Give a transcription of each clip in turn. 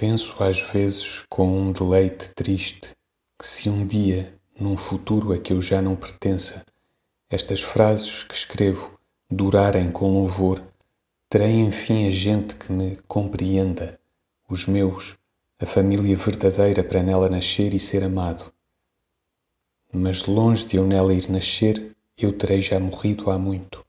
Penso às vezes com um deleite triste que se um dia, num futuro a que eu já não pertença, estas frases que escrevo durarem com louvor, terei enfim a gente que me compreenda, os meus, a família verdadeira para nela nascer e ser amado. Mas longe de eu nela ir nascer, eu terei já morrido há muito.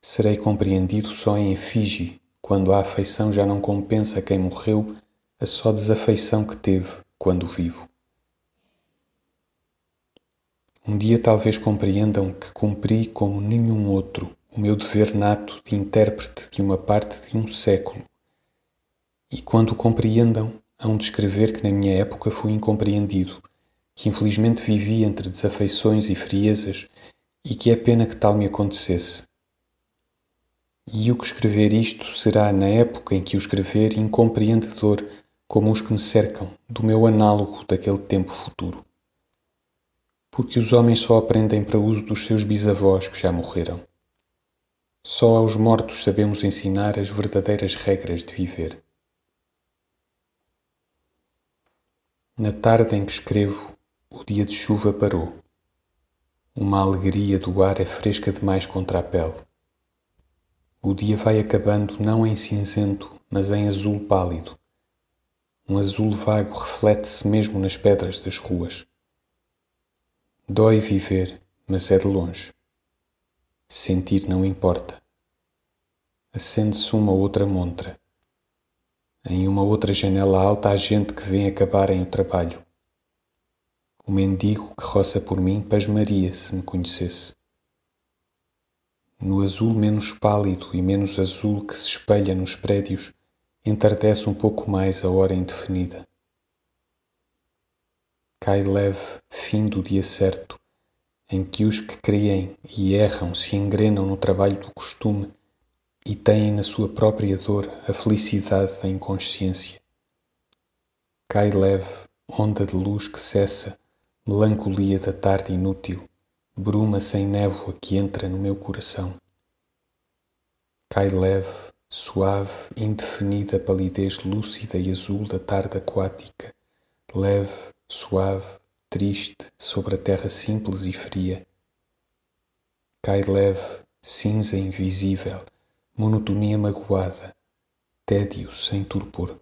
Serei compreendido só em efígie, quando a afeição já não compensa quem morreu a só desafeição que teve quando vivo. Um dia talvez compreendam que cumpri como nenhum outro o meu dever nato de intérprete de uma parte de um século. E quando compreendam, hão de escrever que na minha época fui incompreendido, que infelizmente vivi entre desafeições e friezas e que é pena que tal me acontecesse. E o que escrever isto será na época em que o escrever incompreendedor como os que me cercam, do meu análogo daquele tempo futuro. Porque os homens só aprendem para uso dos seus bisavós que já morreram. Só aos mortos sabemos ensinar as verdadeiras regras de viver. Na tarde em que escrevo, o dia de chuva parou. Uma alegria do ar é fresca demais contra a pele. O dia vai acabando não em cinzento, mas em azul pálido um azul vago reflete-se mesmo nas pedras das ruas. Dói viver, mas é de longe. Sentir não importa. Acende-se uma outra montra. Em uma outra janela alta há gente que vem acabarem o trabalho. O mendigo que roça por mim pasmaria se me conhecesse. No azul menos pálido e menos azul que se espelha nos prédios, entardece um pouco mais a hora indefinida. Cai leve fim do dia certo, em que os que creem e erram se engrenam no trabalho do costume e têm na sua própria dor a felicidade da inconsciência. Cai leve onda de luz que cessa, melancolia da tarde inútil, bruma sem névoa que entra no meu coração. Cai leve suave, indefinida palidez lúcida e azul da tarde aquática, leve, suave, triste sobre a terra simples e fria. Cai leve, cinza invisível, monotonia magoada, tédio sem torpor.